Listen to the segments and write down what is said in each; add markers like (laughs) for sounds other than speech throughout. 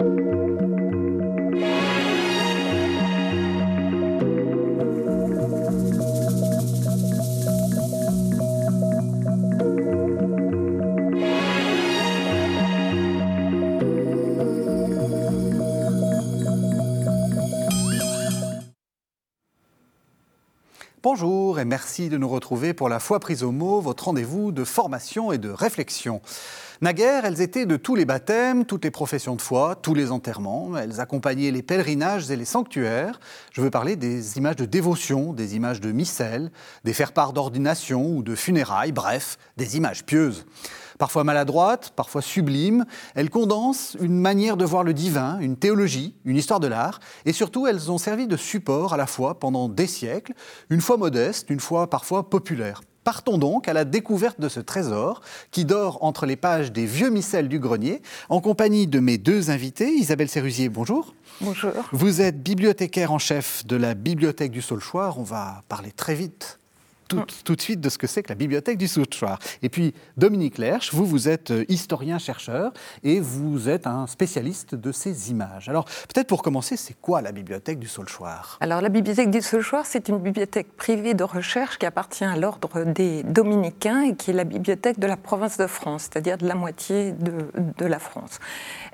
Bonjour et merci de nous retrouver pour la foi prise au mot, votre rendez-vous de formation et de réflexion. Naguère, elles étaient de tous les baptêmes, toutes les professions de foi, tous les enterrements. Elles accompagnaient les pèlerinages et les sanctuaires. Je veux parler des images de dévotion, des images de missel, des faire-part d'ordination ou de funérailles, bref, des images pieuses. Parfois maladroites, parfois sublimes, elles condensent une manière de voir le divin, une théologie, une histoire de l'art, et surtout elles ont servi de support à la foi pendant des siècles, une foi modeste, une foi parfois populaire. Partons donc à la découverte de ce trésor qui dort entre les pages des vieux missels du grenier, en compagnie de mes deux invités. Isabelle Sérusier, bonjour. Bonjour. Vous êtes bibliothécaire en chef de la bibliothèque du Saulchoir. On va parler très vite tout, tout, de suite de ce que c'est que la bibliothèque du Souchoir. Et puis, Dominique Lerche, vous, vous êtes euh, historien-chercheur et vous êtes un spécialiste de ces images. Alors, peut-être pour commencer, c'est quoi la bibliothèque du Saulchoir Alors, la bibliothèque du Saulchoir, c'est une bibliothèque privée de recherche qui appartient à l'ordre des dominicains et qui est la bibliothèque de la province de France, c'est-à-dire de la moitié de, de la France.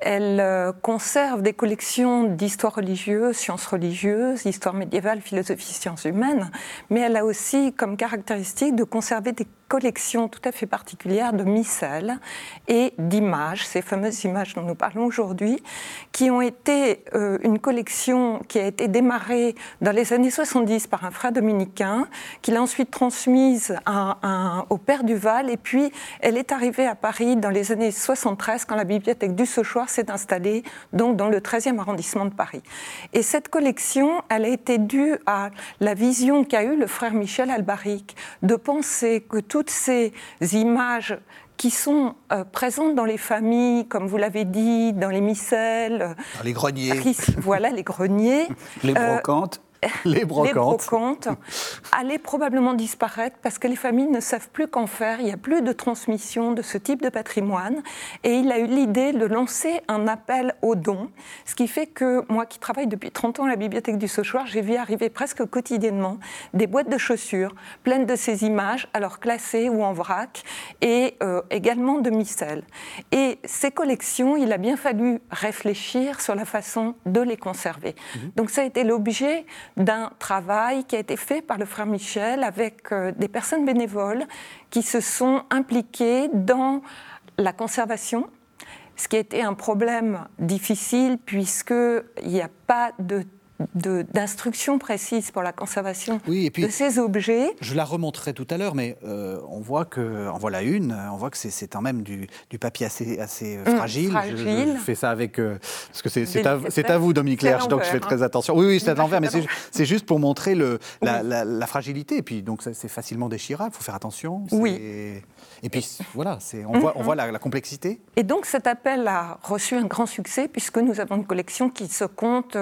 Elle euh, conserve des collections d'histoire religieuse, sciences religieuses, histoire médiévale, philosophie, sciences humaines, mais elle a aussi comme caractéristique de conserver des collection tout à fait particulière de missels et d'images, ces fameuses images dont nous parlons aujourd'hui, qui ont été euh, une collection qui a été démarrée dans les années 70 par un frère dominicain, qu'il a ensuite transmise au père Duval, et puis elle est arrivée à Paris dans les années 73 quand la bibliothèque du Sauchoir s'est installée donc dans le 13e arrondissement de Paris. Et cette collection, elle a été due à la vision qu'a eue le frère Michel Albaric de penser que toutes ces images qui sont euh, présentes dans les familles, comme vous l'avez dit, dans les micelles. Dans les greniers. voilà, les greniers. (laughs) les brocantes. (laughs) les brocantes. allaient probablement disparaître parce que les familles ne savent plus qu'en faire. Il n'y a plus de transmission de ce type de patrimoine. Et il a eu l'idée de lancer un appel aux dons, ce qui fait que moi qui travaille depuis 30 ans à la bibliothèque du Sauchoir, j'ai vu arriver presque quotidiennement des boîtes de chaussures pleines de ces images, alors classées ou en vrac, et euh, également de micelles. Et ces collections, il a bien fallu réfléchir sur la façon de les conserver. Mhm. Donc ça a été l'objet d'un travail qui a été fait par le frère Michel avec euh, des personnes bénévoles qui se sont impliquées dans la conservation, ce qui a été un problème difficile puisqu'il n'y a pas de d'instructions précises pour la conservation de ces objets. Je la remonterai tout à l'heure, mais euh, on voit que, en voilà une, on voit que c'est quand même du, du, papier assez, assez euh, mmh, fragile. Je, fais ça avec, euh, parce que c'est à, à, vous, Dominique Lerche, donc je fais très hein. attention. Oui, oui, c'est à l'envers, mais c'est juste pour montrer le, la, la, fragilité, et puis donc c'est facilement déchirable, il faut faire attention. Oui. Et puis voilà, on voit, on voit la, complexité. Et donc cet appel a reçu un grand succès puisque nous avons une collection qui se compte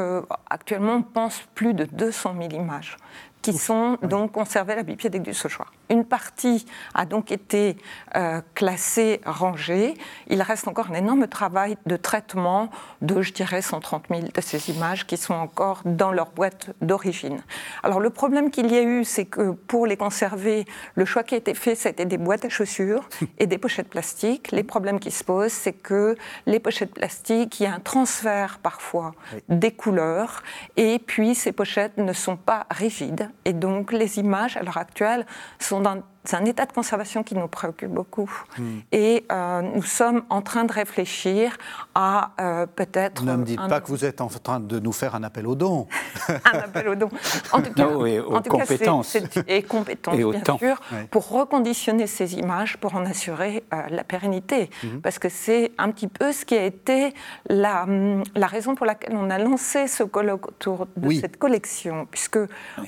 actuellement, on pense, plus de 200 000 images qui sont donc conservées à la bibliothèque du Sauchoir. Une partie a donc été euh, classée, rangée. Il reste encore un énorme travail de traitement de, je dirais, 130 000 de ces images qui sont encore dans leur boîte d'origine. Alors le problème qu'il y a eu, c'est que pour les conserver, le choix qui a été fait, c'était des boîtes à chaussures (laughs) et des pochettes plastiques. Les problèmes qui se posent, c'est que les pochettes plastiques, il y a un transfert parfois des couleurs et puis ces pochettes ne sont pas rigides et donc les images à l'heure actuelle sont dans c'est un état de conservation qui nous préoccupe beaucoup. Hmm. Et euh, nous sommes en train de réfléchir à euh, peut-être. Ne me dites pas que vous êtes en train de nous faire un appel aux dons. (laughs) un appel aux dons. En tout cas, et aux compétences. et compétences, bien sûr, pour reconditionner ces images, pour en assurer euh, la pérennité. Hmm. Parce que c'est un petit peu ce qui a été la, hum, la, raison pour laquelle on a lancé ce colloque autour de cette collection. Puisque,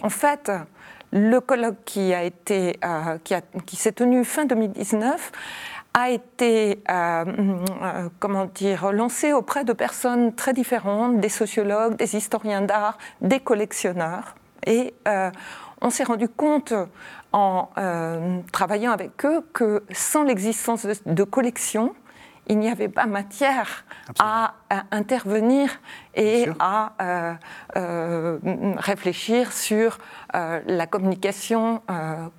en fait, le colloque qui a été, euh, qui, qui s'est tenu fin 2019 a été, euh, euh, comment dire, lancé auprès de personnes très différentes, des sociologues, des historiens d'art, des collectionneurs. Et on s'est rendu compte en travaillant avec eux que sans l'existence de, de collections, il n'y avait pas matière à à intervenir et à euh, réfléchir sur la communication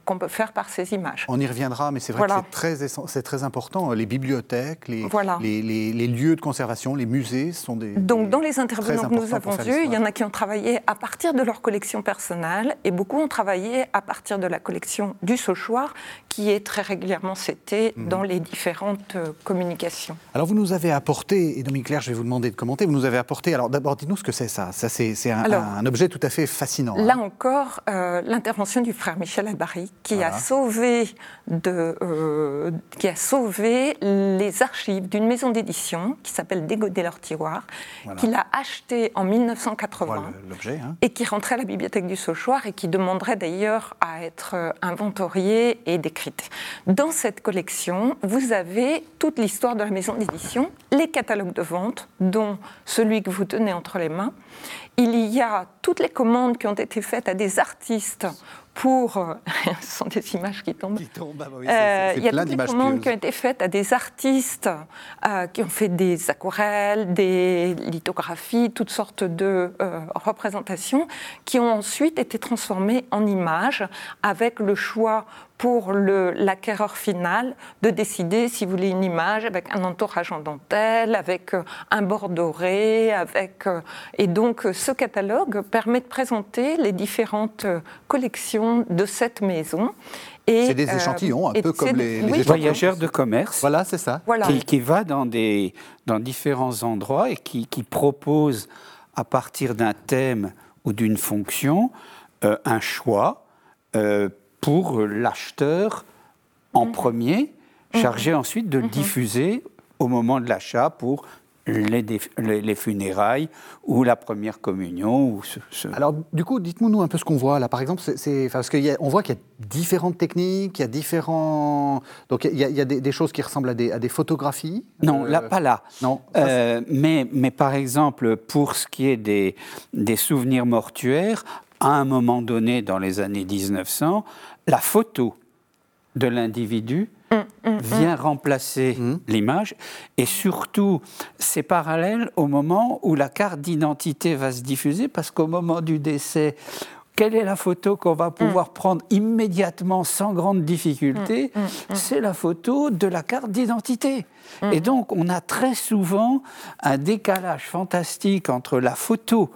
qu'on peut faire par ces images. On y reviendra, mais c'est vrai que c'est très, très important. Les bibliothèques, les, les, les, lieux de conservation, les musées sont des. Donc, dans les intervenants que nous avons vus, il y en a qui ont travaillé à partir de leur collection personnelle et beaucoup ont travaillé à partir de la collection du Sauchoir, qui est très régulièrement citée mhm. dans les différentes euh, communications. Alors, vous nous avez apporté, et Dominique Claire, je vais vous demander de commenter, vous nous avez apporté. Alors, d'abord, dites-nous ce que c'est ça. Ça, c'est un, un, objet tout à fait fascinant. Là hein. encore, euh, l'intervention du frère Michel Albary, qui a sauvé de, euh, qui a sauvé les archives d'une maison d'édition qui s'appelle Dégoder leur tiroir, qu'il a acheté en 1980 hein. et qui rentrait à la bibliothèque du Sauchoir et qui demanderait d'ailleurs à être euh, inventoriée et décrite. Dans cette collection, vous avez toute l'histoire de la maison d'édition, les catalogues de vente, dont celui que vous tenez entre les mains. Il y a toutes les commandes qui ont été faites à des artistes pour. Euh, (laughs) ce sont des images qui tombent. Qui tombent, ah oui, euh, Il y a toutes les commandes qui ont été faites à des artistes euh, qui ont fait des aquarelles, des lithographies, toutes sortes de représentations, qui ont ensuite été transformées en images avec le choix pour l'acquéreur final de décider s'il voulait une image avec un entourage en dentelle, avec un bord doré, avec et donc ce catalogue permet de présenter les différentes collections de cette maison. C'est des euh, échantillons, un peu comme les, voyageurs de commerce. Voilà, c'est ça. Qui, qui, va dans, des, dans différents endroits et qui, qui propose, à partir d'un thème ou d'une fonction, euh, un choix euh, pour l'acheteur en mhm. premier, chargé mhm. ensuite de le mhm. diffuser au moment de l'achat pour les, funérailles ou la première communion. Ou Alors, du coup, dites-nous un peu ce qu'on voit là. Par exemple, c'est, parce qu'on voit qu'il y a différentes techniques, il y a différents. Donc, il y a, des, choses qui ressemblent à des, à des photographies. Non, là, euh, pas là. Non. Euh, mais, mais par exemple, pour ce qui est des, des souvenirs mortuaires, à un moment donné, dans les années 1900, la photo de l'individu Mm, mm, mm. vient remplacer l'image. Et surtout, c'est parallèle au moment où la carte d'identité va se diffuser, parce qu'au moment du décès, quelle est la photo qu'on va pouvoir prendre immédiatement sans grande difficulté? C'est la photo de la carte d'identité. Et donc, on a très souvent un décalage fantastique entre la photo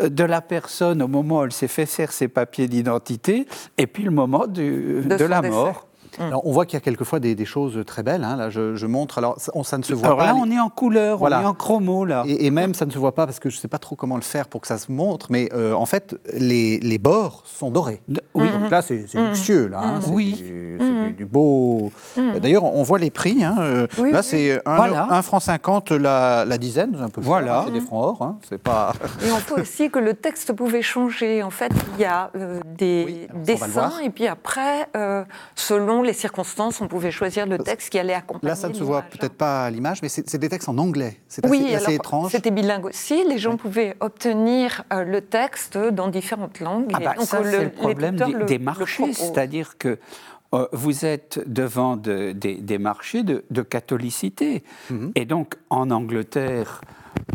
de la personne au moment où elle s'est fait faire ses papiers d'identité et puis le moment de, la mort. Mm. on voit qu'il y a quelquefois des, choses très belles. Hein. Là, je, montre. Alors, ça, ne se voit alors pas. Là, on est en couleur, on est en chromo là. Et, même, ça ne se voit pas parce que je ne sais pas trop comment le faire pour que ça se montre. Mais euh, en fait, les, bords sont dorés. oui. Donc là, c'est mm. luxueux. Là, hein. oui. C'est du, beau. D'ailleurs, on voit les prix. Hein. Euh, là, c'est 1, franc 50 la, la dizaine, un peu. Voilà. C'est des francs or. C'est pas. Et on peut aussi que le texte pouvait changer. En fait, il y a euh, des dessins et puis après, selon les circonstances, on pouvait choisir le texte qui allait accompagner. Là, ça ne se voit peut-être pas à l'image, mais c'est des textes en anglais. C'est assez, assez étrange. C'était bilingue aussi. Les gens pouvaient obtenir euh, le texte dans différentes langues. Ah bah, ça, c'est le problème des, marchés, c'est-à-dire que euh, vous êtes devant des, marchés de, catholicité. Mhm. Et donc, en Angleterre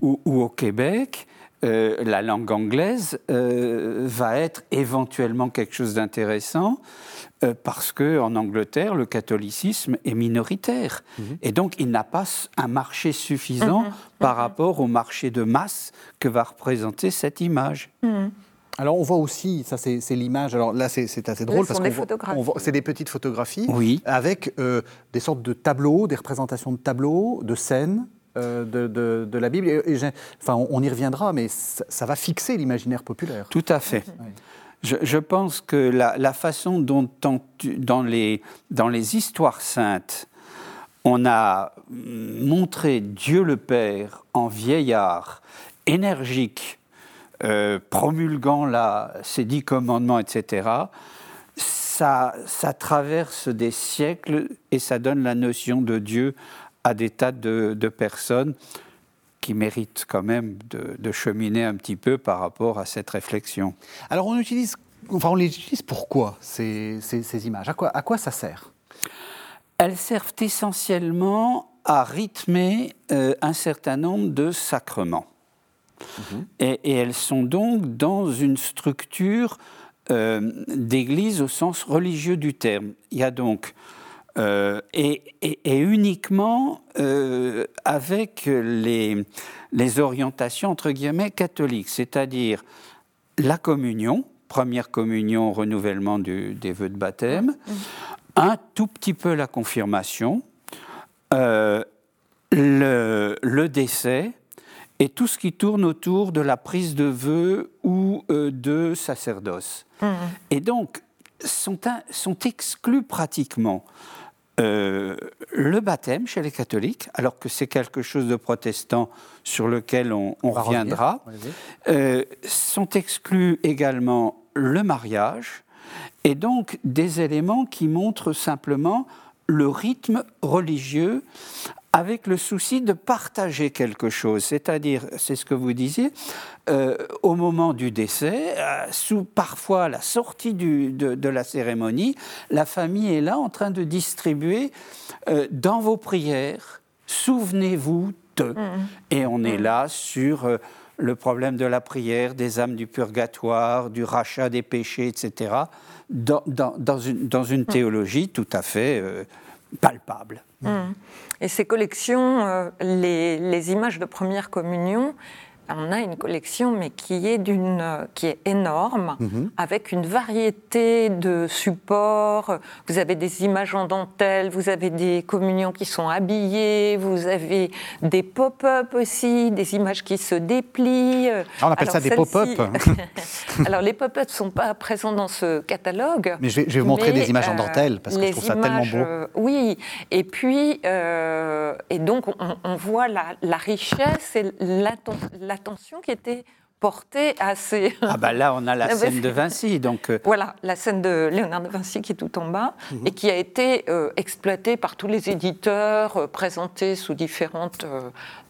ou, au Québec, euh, la langue anglaise va être éventuellement quelque chose d'intéressant. Euh, parce qu'en Angleterre, le catholicisme est minoritaire. Mhm. Et donc, il n'a pas un marché suffisant mhm. par mhm. rapport au marché de masse que va représenter cette image. Alors on voit aussi, ça c'est l'image, alors là c'est assez drôle parce que c'est des petites photographies oui. avec euh, des sortes de tableaux, des représentations de tableaux, de scènes. Euh, de, la Bible. enfin, on, y reviendra, mais ça, va fixer l'imaginaire populaire. Tout à fait. Je, pense que la, façon dont dans les, dans les histoires saintes, on a montré Dieu le Père en vieillard, énergique, euh, promulguant là, ses dix commandements, etc., ça, ça traverse des siècles et ça donne la notion de Dieu à des tas de, de personnes qui mérite quand même de, cheminer un petit peu par rapport à cette réflexion. Alors on utilise, enfin on les utilise pourquoi ces, ces, images? À quoi, à quoi ça sert? Elles servent essentiellement a rythmé un certain nombre de sacrements. Mhm. Et, elles sont donc dans une structure d'église au sens religieux du terme. Il y a donc euh, et, uniquement euh, avec les, les, orientations entre guillemets catholiques, c'est-à-dire la communion, première communion, renouvellement des vœux de baptême, mmh. un tout petit peu la confirmation, euh, le, le, décès et tout ce qui tourne autour de la prise de vœux ou de sacerdoce. Mmh. Et donc, sont, sont exclus pratiquement euh, le baptême chez les catholiques, alors que c'est quelque chose de protestant sur lequel on, reviendra, euh, sont exclus également le mariage et donc des éléments qui montrent simplement le rythme religieux avec le souci de partager quelque chose, c'est-à-dire, c'est ce que vous disiez, euh, au moment du décès, euh, sous parfois la sortie de, la cérémonie, la famille est là en train de distribuer euh, dans vos prières, souvenez-vous de. Mmh. Et on est mmh. là sur le problème de la prière, des âmes du purgatoire, du rachat des péchés, etc., dans, une, dans une, mmh. théologie tout à fait palpable. Et ces collections, euh, les, images de première communion, on a une collection, mais qui est, d'une, qui est énorme, mhm. avec une variété de supports. Vous avez des images en dentelle, vous avez des communions qui sont habillées, vous avez des pop-up aussi, des images qui se déplient. Ah, on appelle ça des pop-up. (laughs) Alors les pop-up ne sont pas présents dans ce catalogue. Mais je vais, vous montrer des images en euh, dentelle, parce que je trouve ça tellement beau. Euh, oui, et puis, euh, et donc on, voit la, la richesse et la, qui était portée à ces... Ah bah là, on a la (laughs) scène de Vinci, donc... Euh, voilà, la scène de Léonard de Vinci qui est tout en bas mhm. et qui a été euh, exploitée par tous les éditeurs, euh, présentée sous différentes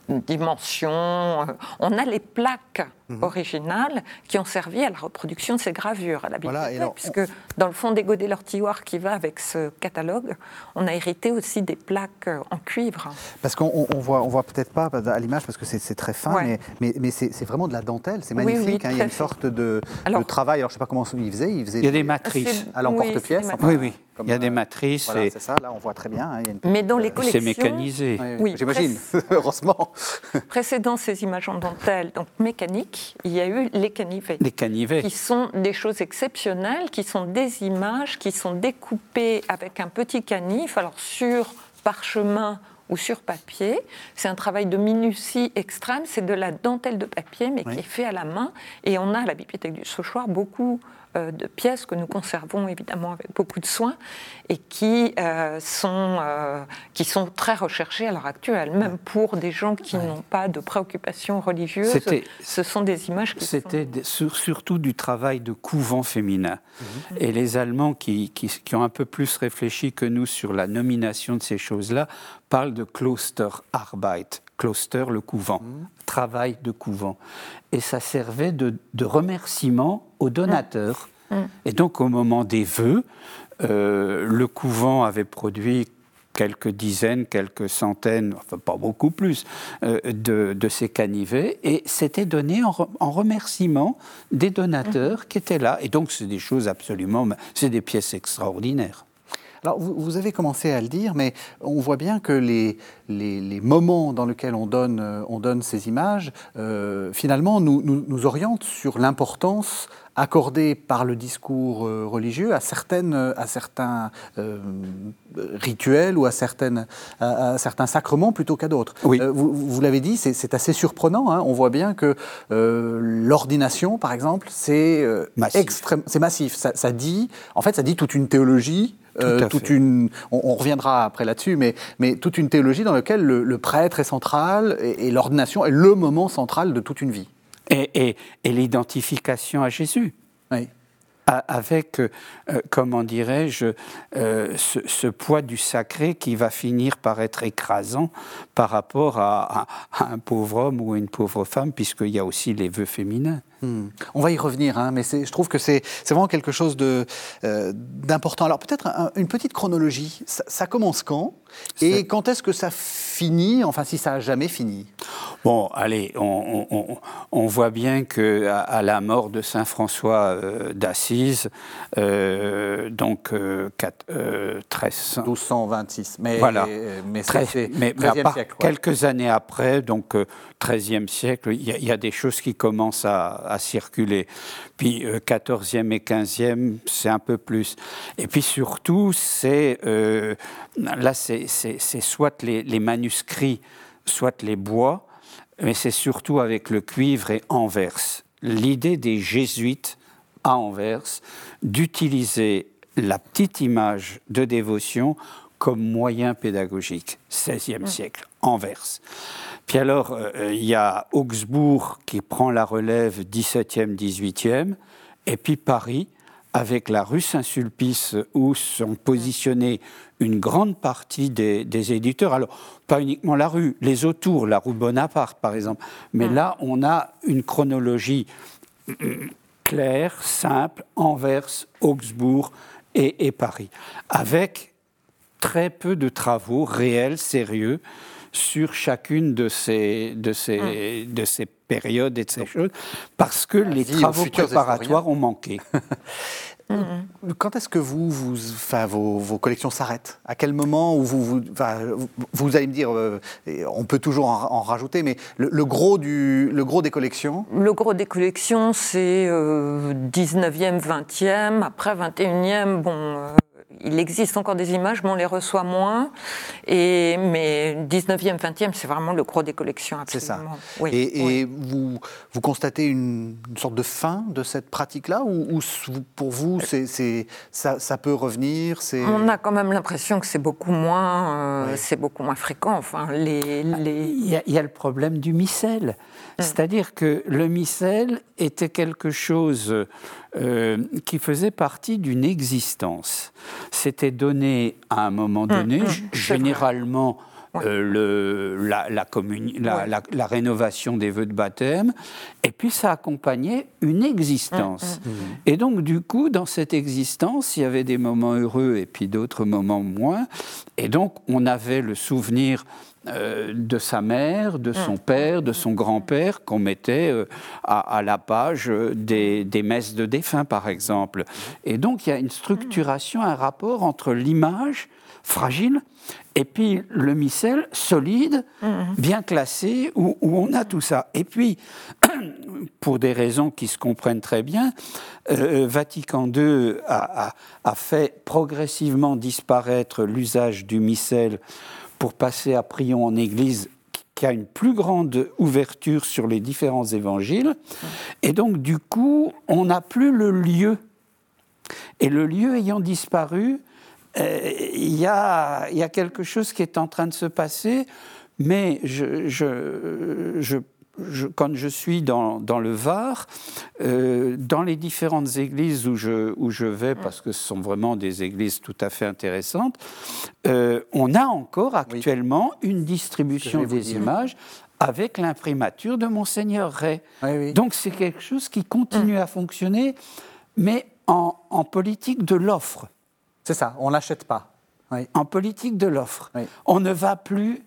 dimensions. On a les plaques mhm. originales qui ont servi à la reproduction de ces gravures à la bibliothèque, puisque dans le fond des Godet Lortilloire qui va avec ce catalogue, on a hérité aussi des plaques euh, en cuivre. Parce qu'on on voit, on voit peut-être pas à l'image parce que c'est très fin, mais, mais, c'est vraiment de la dentelle, c'est magnifique. Hein, il y a une sorte de, travail. Alors je sais pas comment il faisait. Il, y a des matrices à l'emporte-pièce. Oui, oui il y a des euh, matrices. Voilà, c'est ça, là on voit très bien. Hein, Mais dans les collections. C'est mécanisé. Oui, j'imagine, (laughs) heureusement. Précédant ces images en dentelle, donc il y a eu les canivets. Les canivets. Qui sont des choses exceptionnelles, qui sont des images qui sont découpées avec un petit canif, alors sur parchemin ou sur papier. C'est un travail de minutie extrême, c'est de la dentelle de papier, mais qui est fait à la main. Et on a à la bibliothèque du Sauchoir beaucoup de pièces que nous conservons évidemment avec beaucoup de soin et qui, euh, sont, euh, qui sont très recherchées à l'heure actuelle, même pour des gens qui n'ont pas de préoccupations religieuses. Ce sont des images qui C'était surtout du travail de couvent féminin. Mhm. Et les Allemands qui, qui, qui, ont un peu plus réfléchi que nous sur la nomination de ces choses-là parlent de Klosterarbeit, Kloster, le couvent, mhm. travail de couvent. Et ça servait de, remerciement aux donateurs. Mhm. Mhm. Et donc, au moment des vœux, euh, le couvent avait produit quelques dizaines, quelques centaines, enfin pas beaucoup plus, euh, de, ces canivets, et c'était donné en, en, remerciement des donateurs qui étaient là. Et donc, c'est des choses absolument, c'est des pièces extraordinaires. Alors, vous, avez commencé à le dire, mais on voit bien que les, les, moments dans lesquels on donne, euh, on donne ces images, euh, finalement, nous, nous, orientent sur l'importance accordée par le discours euh, religieux à, certaines, à certains rituels ou à, certaines, à, certains sacrements plutôt qu'à d'autres. Oui. vous, vous l'avez dit, c'est assez surprenant. Hein. On voit bien que l'ordination, par exemple, c'est massif. Massif. Ça, ça, dit, en fait, ça dit toute une théologie euh, toute une, on, reviendra après là-dessus, mais, mais toute une théologie dans laquelle le, prêtre est central et, l'ordination est le moment central de toute une vie. Et, et, l'identification à Jésus. Oui. Avec, euh, euh, comment dirais-je, ce, poids du sacré qui va finir par être écrasant par rapport à, à un pauvre homme ou une pauvre femme, puisqu'il y a aussi les vœux féminins. Hmm. On va y revenir, hein, mais je trouve que c'est vraiment quelque chose euh, d'important. Alors peut-être une petite chronologie. Ça, commence quand? Et quand est-ce que ça finit? Enfin, si ça a jamais fini. Bon, allez, on, voit bien que à, la mort de Saint François euh, d'Assise, euh, donc 13... 1226, mais voilà, mais, 13, mais, siècle, quelques années après, donc 13e siècle, il y, a des choses qui commencent à à circuler. Puis 14e euh, et 15e, c'est un peu plus. Et puis surtout, c'est euh, là, c'est soit les, manuscrits, soit les bois, mais c'est surtout avec le cuivre et Anvers. L'idée des jésuites à Anvers d'utiliser la petite image de dévotion comme moyen pédagogique, 16e siècle, Anvers. Puis alors, euh, il y a Augsbourg qui prend la relève 17e, 18e, et puis Paris, avec la rue Saint-Sulpice, où sont positionnés une grande partie des, éditeurs. Alors, pas uniquement la rue, les autours, la rue Bonaparte, par exemple. Mais ah. là, on a une chronologie claire, simple, Anvers, Augsbourg et, et Paris, avec très peu de travaux réels, sérieux, sur chacune de ces, de ces, hum. de ces périodes et de ces choses, parce que les travaux préparatoires ont manqué. Hum. (laughs) Quand est-ce que vous, vous enfin, vos, vos, collections s'arrêtent? À quel moment où vous, vous, vous, allez me dire, euh, on peut toujours en, rajouter, mais le, gros du, le gros des collections? Le gros des collections, c'est 19e, euh, 20e, après 21e, bon, euh, il existe encore des images, mais on les reçoit moins. Et, mais 19e, 20e, c'est vraiment le gros des collections, C'est ça. et, Vous, vous constatez une, sorte de fin de cette pratique-là ou, pour vous, c'est, ça, ça, peut revenir On a quand même l'impression que c'est beaucoup, moins, euh, c'est beaucoup moins fréquent. Enfin, les, les... Il, y a, le problème du micelle. C'est-à-dire que le micelle était quelque chose euh, qui faisait partie d'une existence. C'était donné à un moment hum, donné, hum, généralement euh, le, la, la, rénovation des vœux de baptême, et puis ça accompagnait une existence. Hum, et donc, du coup, dans cette existence, il y avait des moments heureux et puis d'autres moments moins. Et donc, on avait le souvenir euh, de sa mère, de son mm. père, de son grand-père qu'on mettait euh, à, la page des, messes de défunts, par exemple. Et donc il y a une structuration, un rapport entre l'image fragile et puis le missel solide, mm. bien classé, où, on a tout ça. Et puis, (clears throat) pour des raisons qui se comprennent très bien, euh, Vatican II a, a, fait progressivement disparaître l'usage du missel pour passer à Prion en Église qui a une plus grande ouverture sur les différents évangiles. Et donc, du coup, on n'a plus le lieu. Et le lieu ayant disparu, euh, il y, a, y, a, quelque chose qui est en train de se passer, mais je, je, je quand je suis dans, dans le Var, euh, dans les différentes églises où je, où je vais, parce que ce sont vraiment des églises tout à fait intéressantes, euh, on a encore actuellement une distribution des images avec l'imprimature de Monseigneur Ray. Donc c'est quelque chose qui continue à fonctionner, mais en, en politique de l'offre. C'est ça, on n'achète pas. En politique de l'offre. On ne va plus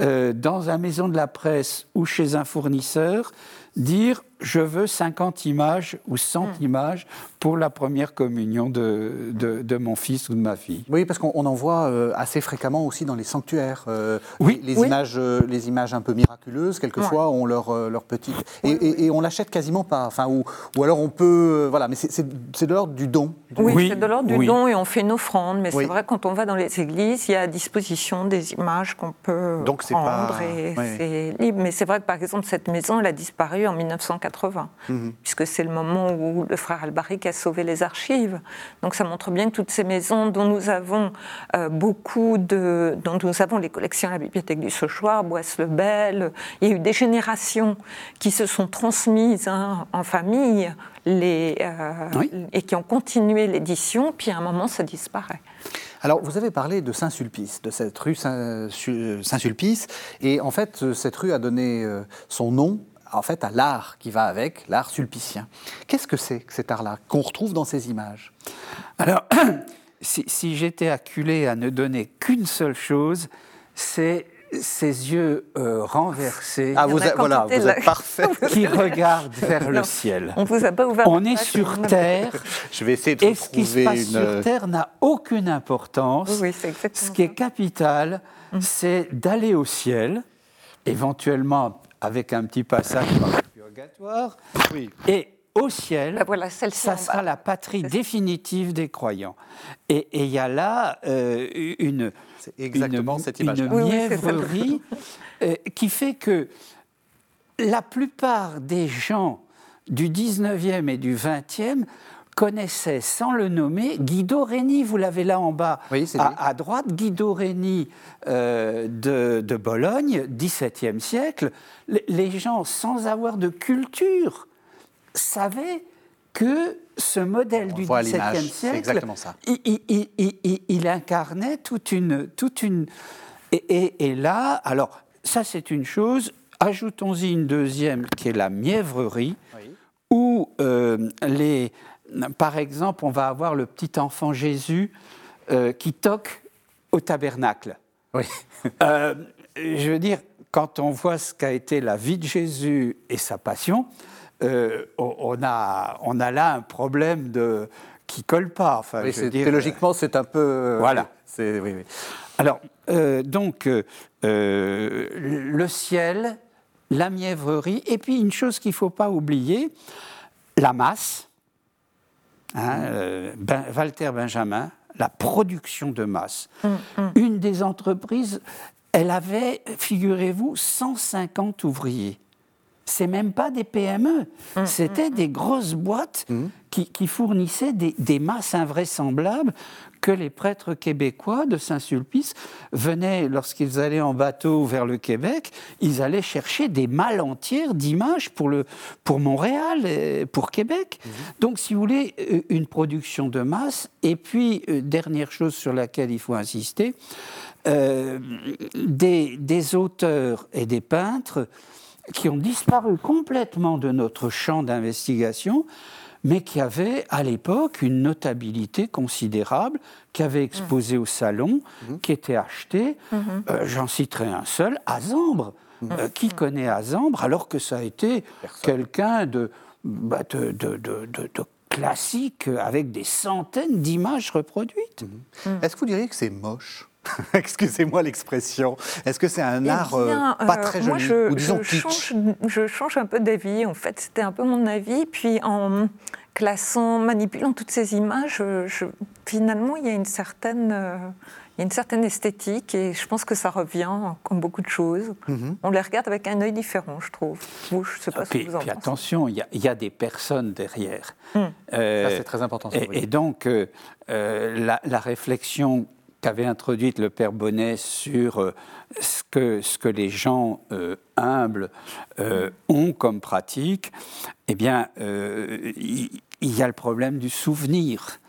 euh, dans un maison de la presse ou chez un fournisseur, dire je veux 50 images ou 100 hmm. images pour la première communion de, de, mon fils ou de ma fille. Oui, parce qu'on en voit euh, assez fréquemment aussi dans les sanctuaires. Euh, oui, les, Images, euh, les images un peu miraculeuses, quelquefois, ont leur, leur petite... Et, et, on l'achète quasiment pas. Enfin, ou, ou alors on peut... voilà, mais c'est de l'ordre du don. Oui, c'est de l'ordre du don et on fait une offrande. Mais c'est vrai, quand on va dans les églises, il y a à disposition des images qu'on peut Donc, prendre. Pas... Et c'est libre. Mais c'est vrai que, par exemple, cette maison, elle a disparu en 1980, mhm. puisque c'est le moment où le frère Albaric a sauvé les archives. Donc ça montre bien que toutes ces maisons dont nous avons euh, beaucoup de, dont nous avons les collections à la bibliothèque du Sauchoir, Boisse-le-Bel, il y a eu des générations qui se sont transmises hein, en famille les, euh, et qui ont continué l'édition, puis à un moment ça disparaît. Alors, vous avez parlé de Saint-Sulpice, de cette rue Saint-Sulpice, et en fait, cette rue a donné euh, son nom en fait à l'art qui va avec, l'art sulpicien. Qu'est-ce que c'est que cet art-là qu'on retrouve dans ces images? Alors, (clears throat) si, j'étais acculé à ne donner qu'une seule chose, c'est ses yeux euh, renversés. Ah, vous êtes, voilà, vous êtes parfait. (laughs) qui regardent vers le ciel. On vous a pas ouvert. On est sur Terre. (laughs) Je vais essayer de Et ce qui se passe sur Terre n'a aucune importance. Oui, c'est exactement Ce qui est capital, mm. c'est d'aller au ciel, éventuellement avec un petit passage par le purgatoire. Oui. Et au ciel, voilà, ça sera la patrie définitive des croyants. Et il y a là euh, une, exactement une, cette image une mièvrerie euh, qui fait que la plupart des gens du 19e et du 20e connaissaient, sans le nommer, Guido Reni, vous l'avez là en bas, à, droite, Guido Reni euh, de, de, Bologne, 17e siècle. Les gens, sans avoir de culture, savait que ce modèle du XVIIe siècle, Il, incarnait toute une... Toute une et, là, alors, ça c'est une chose, ajoutons-y une deuxième qui est la mièvrerie, où euh, les, par exemple, on va avoir le petit enfant Jésus euh, qui toque au tabernacle. Oui. Euh, je veux dire, quand on voit ce qu'a été la vie de Jésus et sa passion, euh, on, a, on a là un problème de, qui colle pas. Enfin, théologiquement, c'est un peu. Voilà. Oui, oui. Alors, donc, le ciel, la mièvrerie, et puis une chose qu'il ne faut pas oublier, la masse. Hein, ben, Walter Benjamin, la production de masse. Mm, mm. Une des entreprises, elle avait, figurez-vous, 150 ouvriers c'est même pas des PME, mmh, c'était mmh, des grosses boîtes qui, fournissaient des, masses invraisemblables que les prêtres québécois de Saint-Sulpice venaient, lorsqu'ils allaient en bateau vers le Québec, ils allaient chercher des malles entières d'images pour, pour Montréal, et pour Québec. Donc, si vous voulez, euh, une production de masse. Et puis, euh, dernière chose sur laquelle il faut insister, euh, des, des auteurs et des peintres qui ont disparu complètement de notre champ d'investigation, mais qui avaient à l'époque une notabilité considérable, qui avaient exposé au salon, mhm. qui étaient achetés. Mhm. Euh, j'en citerai un seul, Azambre. Mhm. Euh, qui connaît Azambre alors que ça a été quelqu'un bah, de, de, de, de, classique avec des centaines d'images reproduites. Est-ce que vous diriez que c'est moche? (laughs) Excusez-moi l'expression. Est-ce que c'est un eh art euh, pas très joli moi je, ou disons je change, je change un peu d'avis. En fait, c'était un peu mon avis. Puis en classant, manipulant toutes ces images, finalement, il y a une certaine euh, il y a une certaine esthétique et je pense que ça revient comme beaucoup de choses. Mhm. On les regarde avec un œil différent, je trouve. Vous, je sais pas puis, vous en puis attention, il y, a des personnes derrière. Hmm. Euh, ça, c'est très important. Et, donc, la, la, réflexion qu'avait introduite le père Bonnet sur euh, ce que, ce que les gens euh, humbles euh, ont comme pratique, eh bien, il y, a le problème du souvenir,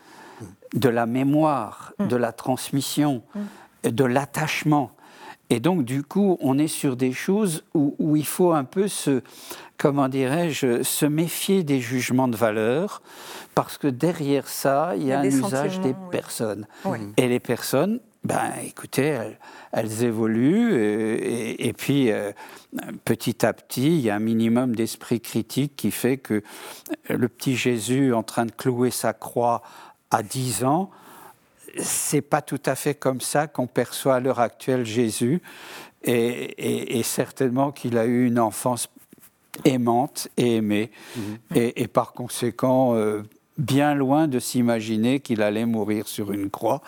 de la mémoire, de la transmission, de l'attachement. Et donc, du coup, on est sur des choses où, où il faut un peu se, comment dirais-je, se méfier des jugements de valeur, parce que derrière ça, il y a, un usage des personnes. Et les personnes, ben, écoutez, elles, évoluent, et, puis euh, petit à petit, il y a un minimum d'esprit critique qui fait que le petit Jésus en train de clouer sa croix à 10 ans, c'est pas tout à fait comme ça qu'on perçoit à l'heure actuelle Jésus, et, certainement qu'il a eu une enfance aimante et aimée, mhm. et, par conséquent euh, bien loin de s'imaginer qu'il allait mourir sur une croix,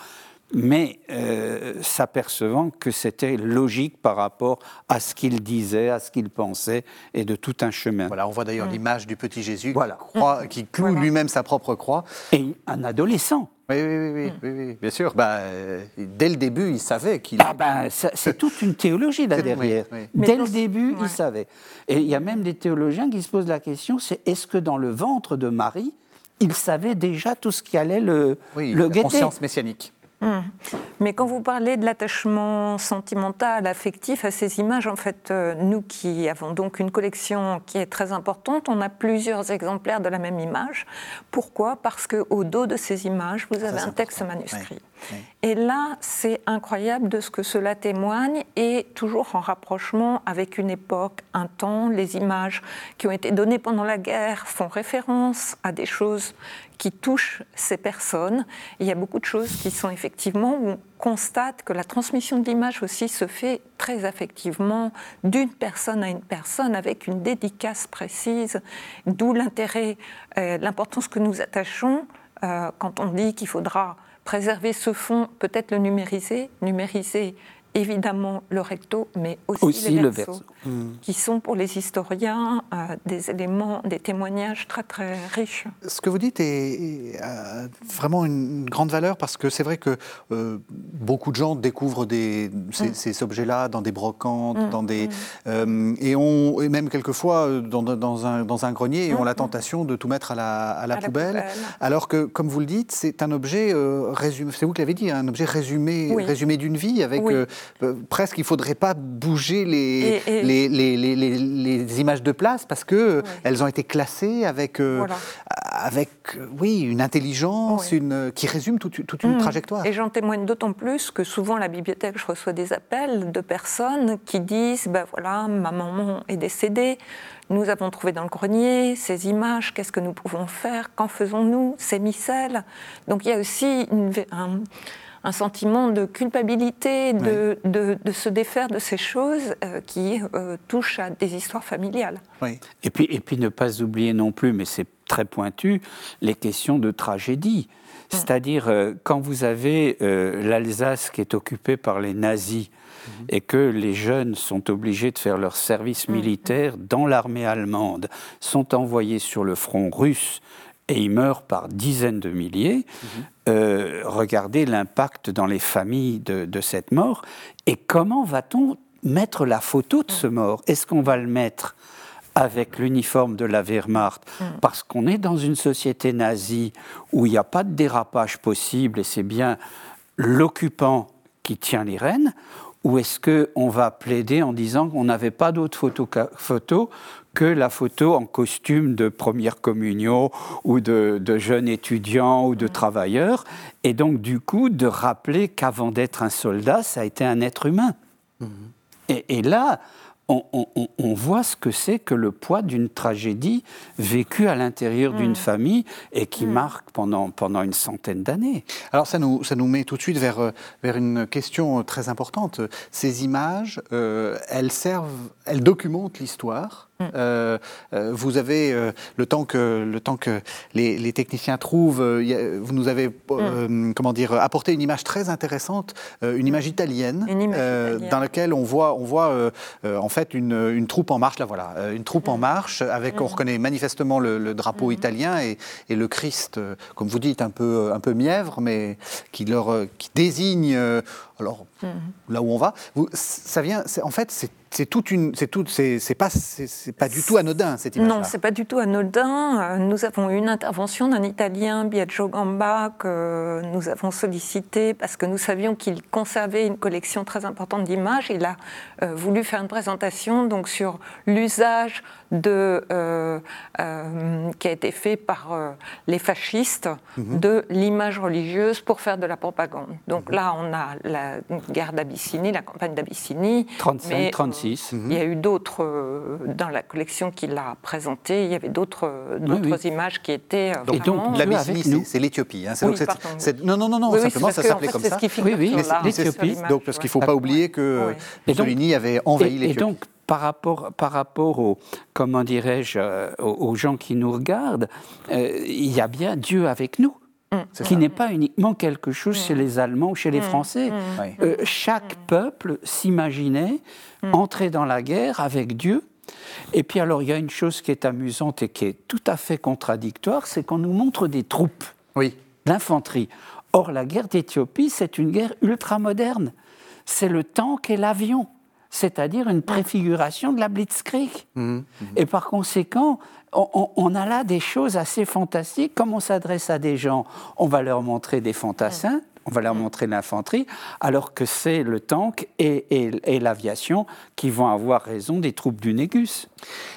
mais euh, s'apercevant que c'était logique par rapport à ce qu'il disait, à ce qu'il pensait, et de tout un chemin. Voilà, on voit d'ailleurs l'image du petit Jésus voilà. qui, croit, (laughs) qui cloue lui-même sa propre croix. Et un adolescent. Oui, oui, oui, oui, bien sûr. Bah, euh, dès le début, il savait qu'il. Ah ben, c'est toute une théologie là derrière. Dès le début, il savait. Et il y a même des théologiens qui se posent la question c'est est-ce que dans le ventre de Marie, il savait déjà tout ce qui allait le, oui, le la conscience messianique. Hmm. Mais quand vous parlez de l'attachement sentimental, affectif à ces images, en fait, euh, nous qui avons donc une collection qui est très importante, on a plusieurs exemplaires de la même image. Pourquoi? Parce qu'au dos de ces images, vous avez un texte manuscrit. Et là, c'est incroyable de ce que cela témoigne et toujours en rapprochement avec une époque, un temps. Les images qui ont été données pendant la guerre font référence à des choses qui touchent ces personnes. il y a beaucoup de choses qui sont effectivement où on constate que la transmission de l'image aussi se fait très effectivement d'une personne à une personne avec une dédicace précise, d'où l'intérêt, euh, l'importance que nous attachons euh, quand on dit qu'il faudra préserver ce fonds, peut-être le numériser, numériser évidemment le recto, mais aussi, les versos, hmm. qui sont pour les historiens euh, des éléments, des témoignages très très riches. Ce que vous dites est, euh, vraiment une grande valeur parce que c'est vrai que euh, beaucoup de gens découvrent des, ces, hmm. objets-là dans des brocantes, hmm. dans des, et, on, et même quelquefois dans, dans, un, dans un, grenier et ont la tentation de tout mettre à la, à la, poubelle, alors que, comme vous le dites, c'est un objet résumé, c'est vous qui l'avez dit, un objet résumé, résumé d'une vie avec euh, presque il ne faudrait pas bouger les, les, les, les, images de place parce qu'elles elles ont été classées avec, euh, avec oui, une intelligence une, qui résume toute, toute une mmh. trajectoire. Et j'en témoigne d'autant plus que souvent à la bibliothèque, je reçois des appels de personnes qui disent ben voilà, ma maman est décédée. Nous avons trouvé dans le grenier ces images, qu'est-ce que nous pouvons faire Qu'en faisons-nous Ces micelles? Donc il y a aussi une, un, un sentiment de culpabilité, de, de, se défaire de ces choses euh, qui euh, touchent à des histoires familiales. Et, puis, et puis ne pas oublier non plus, mais c'est très pointu, les questions de tragédie. Mm. C'est-à-dire, euh, quand vous avez l'Alsace qui est occupée par les nazis, mm-hmm. et que les jeunes sont obligés de faire leur service mm. militaire dans l'armée allemande, sont envoyés sur le front russe et ils meurent par dizaines de milliers. Mhm. Euh, regardez l'impact dans les familles de, cette mort. Et comment va-t-on mettre la photo de ce mort? Est-ce qu'on va le mettre avec l'uniforme de la Wehrmacht, mhm. parce qu'on est dans une société nazie où il n'y a pas de dérapage possible et c'est bien l'occupant qui tient les rênes, ou est-ce qu'on va plaider en disant qu'on n'avait pas d'autre photo, photo que la photo en costume de première communion ou de, de jeunes étudiants ou de travailleurs, et donc du coup de rappeler qu'avant d'être un soldat, ça a été un être humain. Mmh. Et, et, là, on, voit ce que c'est que le poids d'une tragédie vécue à l'intérieur d'une mm. famille et qui mm. marque pendant, pendant une centaine d'années. Alors ça nous, ça nous met tout de suite vers, vers une question très importante. Ces images, euh, elles servent, elles documentent l'histoire Mm. Euh, euh, vous avez euh, le temps que le temps que les, techniciens trouvent. vous nous avez mm. comment dire apporté une image très intéressante, une image italienne, dans laquelle on voit on voit en fait une, une, troupe en marche. Là voilà, une troupe en mm. marche avec on reconnaît manifestement le, drapeau italien et, et, le Christ, comme vous dites, un peu un peu mièvre, mais qui leur qui désigne alors là où on va. Vous, ça vient, en fait, c'est c'est toute une, c'est tout, c'est pas, c'est pas du tout anodin cette image. Non, c'est pas du tout anodin. Euh, nous avons eu une intervention d'un Italien, Biagio Gamba, que nous avons sollicité parce que nous savions qu'il conservait une collection très importante d'images. Il a euh, voulu faire une présentation donc sur l'usage de, euh, qui a été fait par les fascistes mhm. de l'image religieuse pour faire de la propagande. Donc mhm. là, on a la guerre d'Abyssinie, la campagne d'Abyssinie. 35, 36. Il y a eu d'autres, euh, dans la collection qu'il a présentée, il y avait d'autres d'autres images qui étaient euh, donc, donc l'Abyssinie, c'est l'Éthiopie. Hein. non, non, non, non simplement ça s'appelait comme ça. Oui, oui, l'Éthiopie. Donc, parce qu'il ne faut pas oublier que Mussolini avait envahi l'Éthiopie. Et donc, par rapport, par rapport aux, comment dirais-je, euh, aux, gens qui nous regardent, il y a bien Dieu avec nous. Mm. qui n'est pas uniquement quelque chose chez mm. les Allemands ou chez les mm. Français. Euh, chaque peuple s'imaginait entrer dans la guerre avec Dieu. Et puis alors il y a une chose qui est amusante et qui est tout à fait contradictoire, c'est qu'on nous montre des troupes, oui. l'infanterie. Or la guerre d'Éthiopie, c'est une guerre ultramoderne. C'est le tank et l'avion c'est-à-dire une préfiguration de la blitzkrieg. Et par conséquent, on, a là des choses assez fantastiques. Comme on s'adresse à des gens, on va leur montrer des fantassins, on va leur montrer l'infanterie, alors que c'est le tank et, l'aviation qui vont avoir raison des troupes du Négus.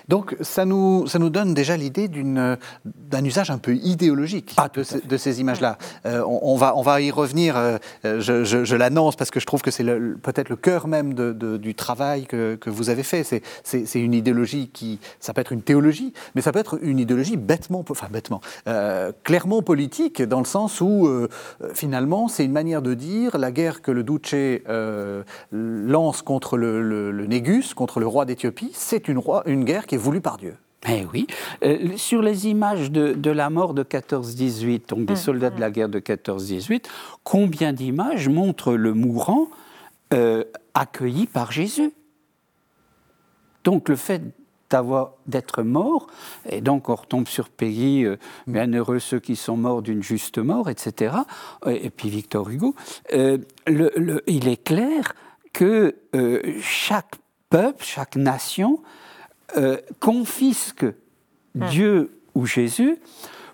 Donc ça nous, ça nous donne déjà l'idée d'un usage un peu idéologique ah, de, ces images-là. Euh, on, va, on va y revenir, euh, je, l'annonce parce que je trouve que c'est peut-être le cœur même du travail que, que vous avez fait. C'est une idéologie qui, ça peut être une théologie, mais ça peut être une idéologie bêtement, enfin bêtement, euh, clairement politique, dans le sens où finalement c'est une manière de dire la guerre que le Duce lance contre le, Négus, contre le roi d'Éthiopie, c'est une, une guerre qui est voulue par Dieu. Eh oui. Euh, sur les images de, la mort de 14-18, donc des mm. soldats de la guerre de 14-18, combien d'images montrent le mourant euh, accueilli par Jésus? Donc le fait d'être mort, et donc on retombe sur pays, euh, bien heureux ceux qui sont morts d'une juste mort, etc. Et puis Victor Hugo, il est clair que chaque peuple, chaque nation euh, confisque hmm. Dieu ou Jésus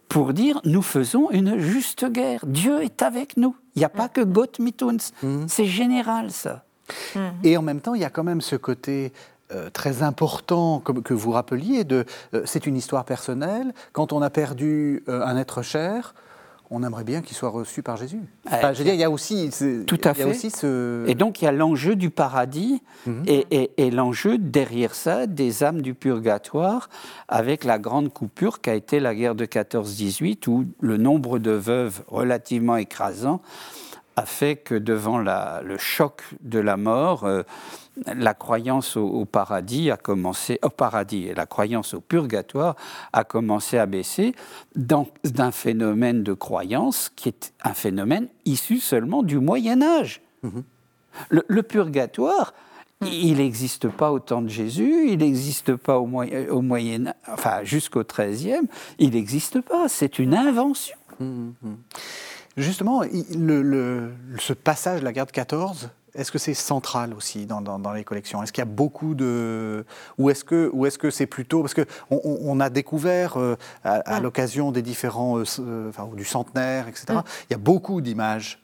pour dire nous faisons une juste guerre. Dieu est avec nous. Il n'y a pas hmm. que Gott mit uns. C'est général ça. Et en même temps, il y a quand même ce côté euh, très important que vous rappeliez de euh, c'est une histoire personnelle. Quand on a perdu un être cher, on aimerait bien qu'il soit reçu par Jésus. je veux dire, il y a aussi, tout à fait. Aussi ce... Et donc il y a l'enjeu du paradis mhm. et, l'enjeu derrière ça des âmes du purgatoire, avec la grande coupure qu'a été la guerre de 14-18, où le nombre de veuves relativement écrasant a fait que devant le choc de la mort, euh, la croyance au, paradis a commencé, au paradis et la croyance au purgatoire a commencé à baisser d'un phénomène de croyance qui est un phénomène issu seulement du Moyen Âge. Mhm. Le, purgatoire, il n'existe pas au temps de Jésus, il n'existe pas au, au Moyen, enfin jusqu'au XIIIe, il n'existe pas. C'est une invention. Mhm. Justement, ce passage de la guerre de 14, est-ce que c'est central aussi dans, les collections? Est-ce qu'il y a beaucoup de... Ou est-ce que c'est -ce c'est plutôt... Parce qu'on on a découvert euh, à, l'occasion des différents... Euh, euh, enfin, du centenaire, etc., mm. il y a beaucoup d'images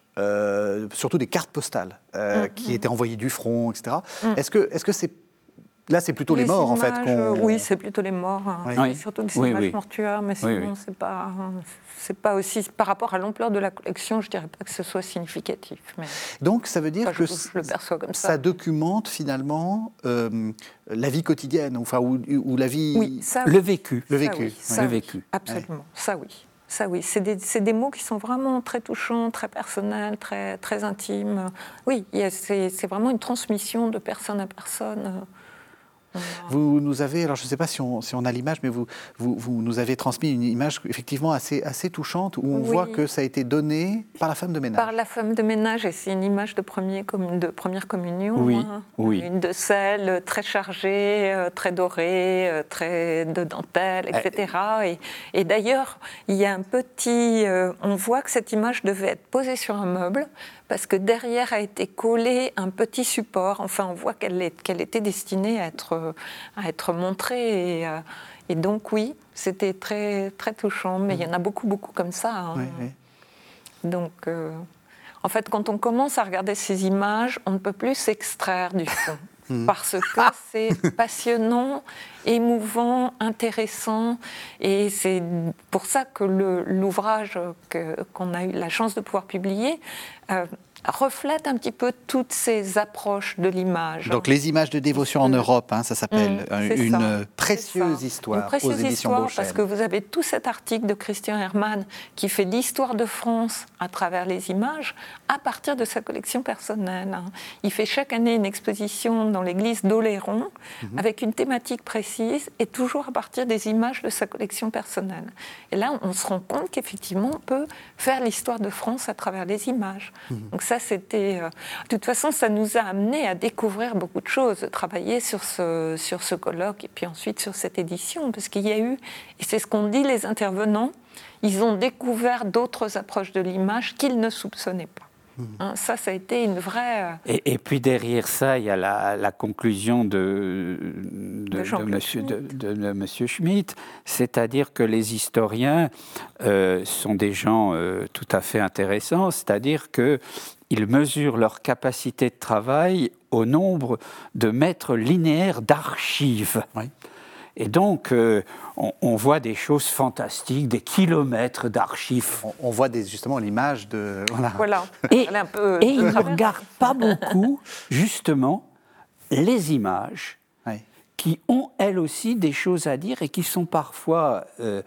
surtout des cartes postales mm. qui étaient envoyées du front, etc. Mm. Est-ce que est-ce que c'est Là, c'est plutôt les morts, en fait. Oui, c'est plutôt les morts. Hein. Surtout les images mortuaires, mais sinon, c'est pas, c'est pas aussi par rapport à l'ampleur de la collection. Je dirais pas que ce soit significatif. Mais... Donc, ça veut dire que je, le perçois comme ça. ça documente finalement euh, la vie quotidienne, enfin, ou, la vie, oui, ça, le vécu, le vécu, le vécu. Absolument, ça oui. Ça oui, c'est des, des, mots qui sont vraiment très touchants, très personnels, très, très intimes. Oui, c'est vraiment une transmission de personne à personne. Vous nous avez, alors je ne sais pas si on, si on a l'image, mais vous, vous, vous, nous avez transmis une image effectivement assez, assez touchante où on voit que ça a été donné par la femme de ménage. Par la femme de ménage, et c'est une image de, premier, de première communion. Oui, hein. oui. Une de celles très chargée, euh, très dorée, euh, très de dentelle, etc. Et, et d'ailleurs, il y a un petit. Euh, on voit que cette image devait être posée sur un meuble parce que derrière a été collé un petit support. Enfin, on voit qu'elle était destinée à être, à être montrée. Et, euh, donc, oui, c'était très, très touchant. Mais il y en a beaucoup, beaucoup comme ça. Hein. Donc, euh, en fait, quand on commence à regarder ces images, on ne peut plus s'extraire du fond. Hmm. Parce que c'est passionnant, émouvant, intéressant. Et c'est pour ça que l'ouvrage qu'on a eu la chance de pouvoir publier euh, reflète un petit peu toutes ces approches de l'image. Donc les images de dévotion en mm. Europe, hein, ça s'appelle mm, une précieuse histoire une précieuse histoire parce que vous avez tout cet article de Christian Hermann qui fait l'histoire de France à travers les images à partir de sa collection personnelle. Hein. Il fait chaque année une exposition dans l'église d'Oléron mhm. avec une thématique précise et toujours à partir des images de sa collection personnelle. Et là, on se rend compte qu'effectivement, on peut faire l'histoire de France à travers les images. Mhm. Donc ça, c'était... Euh, de toute façon, ça nous a amené à découvrir beaucoup de choses, travailler sur ce, sur ce colloque et puis ensuite sur cette édition, parce qu'il y a eu, et c'est ce qu'ont dit les intervenants, ils ont découvert d'autres approches de l'image qu'ils ne soupçonnaient pas. Hein, ça, ça a été une vraie. Euh, et, puis derrière ça, il y a la, conclusion de, de, monsieur, de, monsieur, Schmitt, c'est-à-dire que les historiens euh, sont des gens euh, tout à fait intéressants, c'est-à-dire qu'ils mesurent leur capacité de travail au nombre de mètres linéaires d'archives. Et donc, euh, on, voit des choses fantastiques, des kilomètres d'archives. On, voit des, justement l'image de... Voilà. Et, un peu et ils ne regardent pas beaucoup, justement, les images qui ont, elles aussi, des choses à dire et qui sont parfois euh,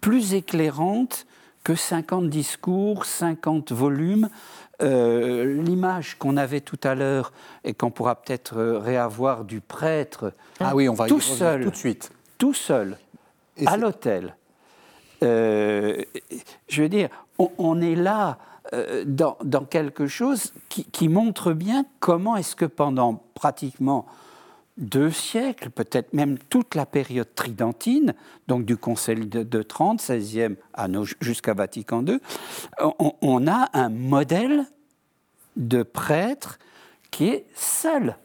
plus éclairantes que 50 discours, 50 volumes. Euh, l'image qu'on avait tout à l'heure et qu'on pourra peut-être réavoir du prêtre ah oui, on va tout seul, tout de suite, tout seul, à l'hôtel. Euh, je veux dire, on, est là euh, dans, quelque chose qui, montre bien comment est-ce que pendant pratiquement deux siècles, peut-être même toute la période tridentine, donc du Conseil de, de 30, 16e jusqu'à Vatican II, on, a un modèle de prêtre qui est seul,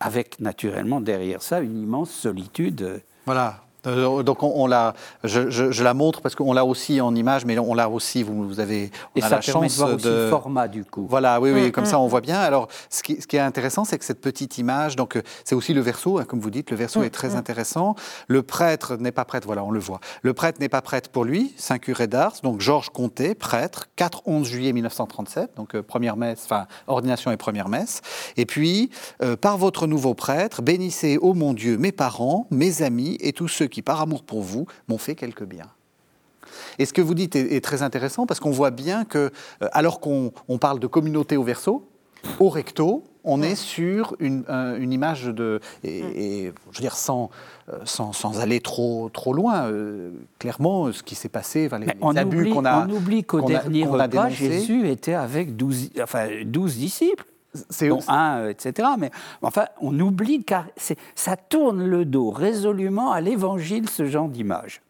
avec naturellement derrière ça une immense solitude. Voilà, euh, donc on, l'a, je, la montre parce qu'on l'a aussi en image, mais on l'a aussi. Vous, vous avez on Et a ça la chance de voir aussi le format du coup. Voilà, oui, oui, mm, comme ça mm. on voit bien. Alors, ce qui, ce qui est intéressant, c'est que cette petite image, donc euh, c'est aussi le verso, hein, comme vous dites, le verso mm, est très intéressant. Le prêtre n'est pas prêtre, voilà, on le voit. Le prêtre n'est pas prêtre pour lui, Saint curé d'Ars, donc Georges Comté, prêtre, 4-11 juillet 1937, donc euh, première messe, enfin ordination et première messe. Et puis, par votre nouveau prêtre, bénissez, ô mon Dieu, mes parents, mes amis et tous ceux qui, par amour pour vous, m'ont fait quelque bien. Et ce que vous dites est, très intéressant parce qu'on voit bien que, euh, alors qu'on parle de communauté au verso, au recto, on est sur une, une image de. Et, je veux dire, sans, euh, sans, sans, aller trop, trop loin, euh, clairement, ce qui s'est passé, les, on abus qu'on a. On oublie qu'au dernier repas, Jésus était avec 12, enfin, 12 disciples c'est un, euh, etc. Mais enfin, on oublie car ça tourne le dos résolument à l'évangile, ce genre d'image.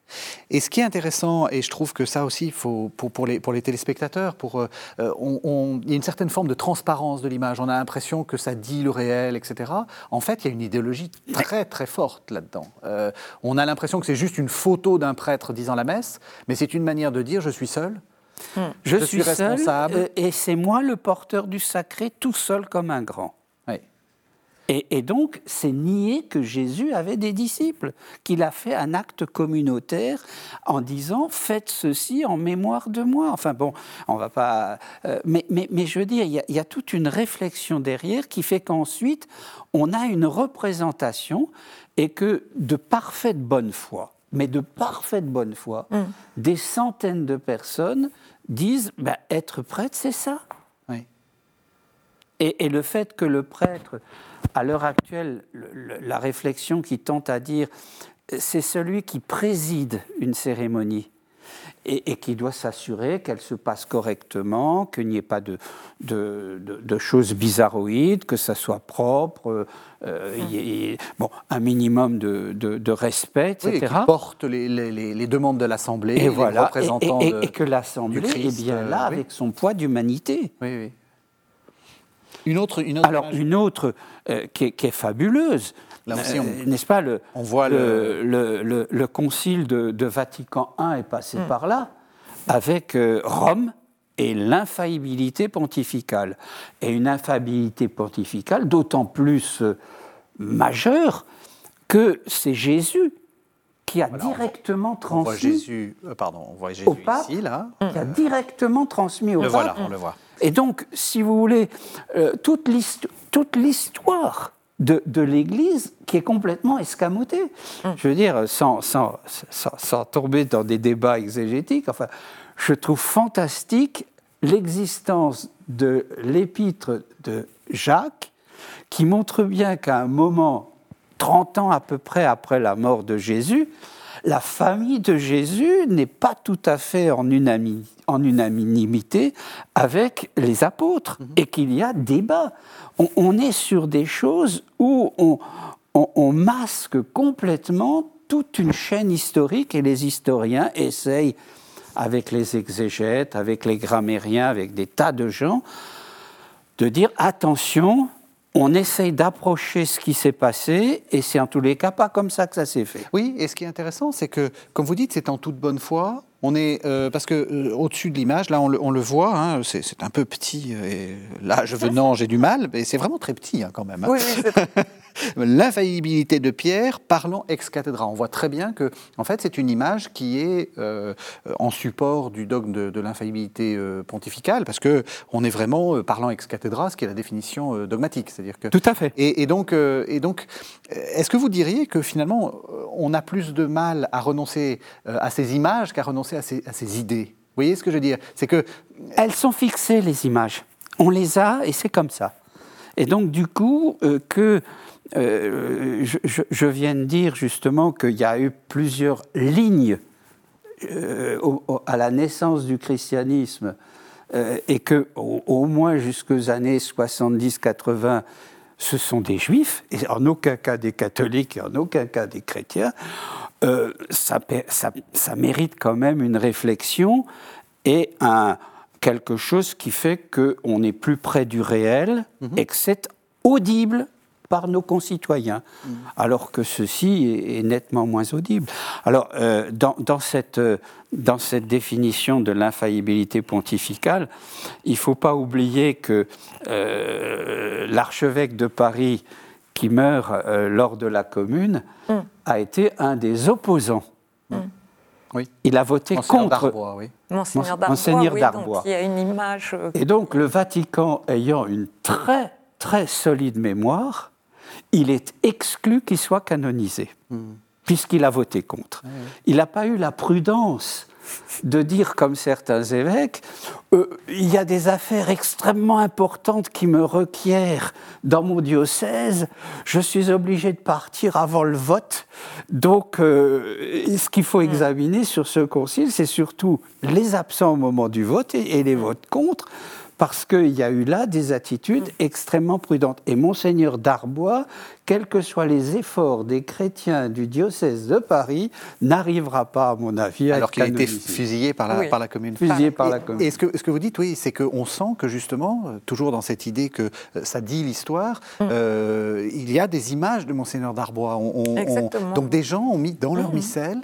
Et ce qui est intéressant, et je trouve que ça aussi, faut, pour, pour, les, pour les téléspectateurs, pour, euh, on, il y a une certaine forme de transparence de l'image. On a l'impression que ça dit le réel, etc. En fait, il y a une idéologie très très forte là-dedans. Euh, on a l'impression que c'est juste une photo d'un prêtre disant la messe, mais c'est une manière de dire je suis seul, Hmm. Je, suis, responsable. Seul, et c'est moi le porteur du sacré, tout seul comme un grand. Et, donc, c'est nier que Jésus avait des disciples, qu'il a fait un acte communautaire en disant faites ceci en mémoire de moi. Enfin bon, on va pas. Euh, mais, mais, mais, je veux dire, il y, a, toute une réflexion derrière qui fait qu'ensuite, on a une représentation et que de parfaite bonne foi, mais de parfaite bonne foi, hmm. des centaines de personnes disent bah, être prêtre, c'est ça. Et, le fait que le prêtre, à l'heure actuelle, la réflexion qui tente à dire, c'est celui qui préside une cérémonie et, qui doit s'assurer qu'elle se passe correctement, qu'il n'y ait pas de, de, choses bizarroïdes, que ça soit propre, euh, bon, un minimum de, respect, etc. Oui, qui porte les, les, demandes de l'Assemblée, et voilà, représentants et, et, que l'Assemblée est bien là euh, avec son poids d'humanité. Oui, oui. Une autre, une autre Alors, une autre euh, qui, est, fabuleuse, n'est-ce pas le, on voit le, le, le concile de, Vatican I est passé hmm. par là, avec Rome et l'infaillibilité pontificale. Et une infaillibilité pontificale d'autant plus majeur que c'est Jésus qui a directement transmis. On voit Jésus, euh, pardon, on voit Jésus au pape, ici, là. Qui a directement transmis au le pape. Voilà, on le voit. Et donc, si vous voulez, euh, toute l'histoire de, de l'Église qui est complètement escamotée. Mm. Je veux dire, sans, sans, sans, sans, tomber dans des débats exégétiques, enfin, je trouve fantastique l'existence de l'épître de Jacques qui montre bien qu'à un moment, 30 ans à peu près après la mort de Jésus, la famille de Jésus n'est pas tout à fait en, unanimité avec les apôtres mhm. et qu'il y a débat. On, est sur des choses où on, masque complètement toute une chaîne historique et les historiens essayent avec les exégètes, avec les grammairiens, avec des tas de gens, de dire attention, on essaye d'approcher ce qui s'est passé, et c'est en tous les cas pas comme ça que ça s'est fait. Oui, et ce qui est intéressant, c'est que, comme vous dites, c'est en toute bonne foi. On est euh, parce que euh, au-dessus de l'image, là, on le, voit, hein, c'est un peu petit. Et là, je venant, j'ai du mal, mais c'est vraiment très petit hein, quand même. Hein. Oui, (laughs) L'infaillibilité de Pierre parlant ex cathedra. On voit très bien que, en fait, c'est une image qui est euh, en support du dogme de, l'infaillibilité euh, pontificale, parce que on est vraiment euh, parlant ex cathedra, ce qui est la définition dogmatique, c'est-à-dire que. Tout à fait. Et, donc, et donc, est-ce que vous diriez que finalement, on a plus de mal à renoncer à ces images qu'à renoncer à ces, à ces idées? Vous voyez ce que je veux dire? C'est que elles sont fixées les images. On les a et c'est comme ça. Et donc, du coup, que euh, je, viens de dire justement qu'il y a eu plusieurs lignes euh, à la naissance du christianisme euh, et que au, moins jusqu'aux années 70-80, ce sont des juifs, et en aucun cas des catholiques et en aucun cas des chrétiens, ça, ça, mérite quand même une réflexion et un, quelque chose qui fait qu'on est plus près du réel mhm. et que c'est audible par nos concitoyens, alors que ceci est, nettement moins audible. Alors, euh, dans, cette, euh, dans cette définition de l'infaillibilité pontificale, il ne faut pas oublier que euh, l'archevêque de Paris, qui meurt lors de la Commune, mm. a été un des opposants. Mm. Oui. Il a voté contre. Oui. Monseigneur Darbois. il y a une image. Et donc, le Vatican ayant une très, très solide mémoire, il est exclu qu'il soit canonisé, hmm. puisqu'il a voté contre. Il n'a pas eu la prudence de dire, comme certains évêques, euh, il y a des affaires extrêmement importantes qui me requièrent dans mon diocèse, je suis obligé de partir avant le vote. Donc, euh, ce qu'il faut hmm. examiner sur ce concile, c'est surtout les absents au moment du vote et les votes contre parce qu'il y a eu là des attitudes mm. extrêmement prudentes. Et monseigneur Darbois, quels que soient les efforts des chrétiens du diocèse de Paris, n'arrivera pas, à mon avis, à Alors qu'il a été fusillé par la, par la commune. Fusillé par la commune. Et ce que, ce que vous dites, oui, c'est qu'on sent que justement, euh, toujours dans cette idée que euh, ça dit l'histoire, mm. euh, il y a des images de monseigneur Darbois. donc des gens ont mis dans leur mm. missel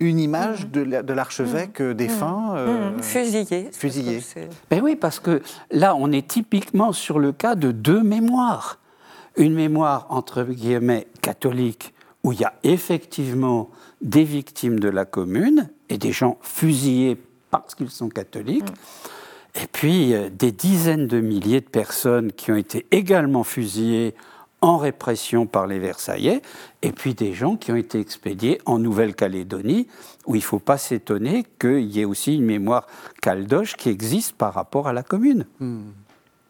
une image de l'archevêque défunt. fusillé. Fusillé. Ben oui, parce que là, on est typiquement sur le cas de deux mémoires. Une mémoire, entre guillemets, catholique, où il y a effectivement des victimes de la commune et des gens fusillés parce qu'ils sont catholiques. Et puis euh, des dizaines de milliers de personnes qui ont été également fusillées en répression par les Versaillais, et puis des gens qui ont été expédiés en Nouvelle-Calédonie, où il ne faut pas s'étonner qu'il y ait aussi une mémoire caldoche qui existe par rapport à la commune. Hmm.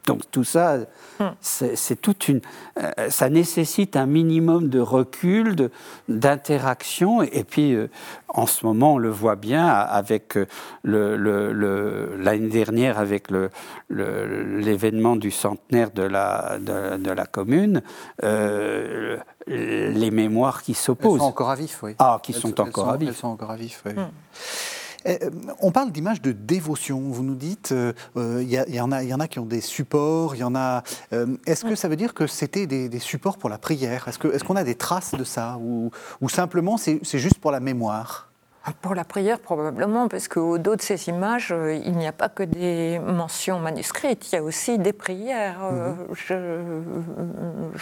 Donc tout ça, hmm. c'est toute une, euh, ça nécessite un minimum de recul, d'interaction. Et puis euh, en ce moment, on le voit bien avec euh, le, l'année dernière avec l'événement du centenaire de la, de, la commune, les mémoires qui s'opposent. Elles sont encore à vif, oui. Ah, qui sont encore à vif. Elles sont encore à vif, oui. Hmm. Euh, on parle d'image de dévotion. Vous nous dites, il euh, euh, y, en a, y en a qui ont des supports. Il y en a. Est-ce que ça veut dire que c'était des, supports pour la prière? Est-ce qu'on a des traces de ça, ou, simplement c'est juste pour la mémoire? Pour la prière, probablement, parce qu'au dos de ces images, il n'y a pas que des mentions manuscrites, il y a aussi des prières. Mhm.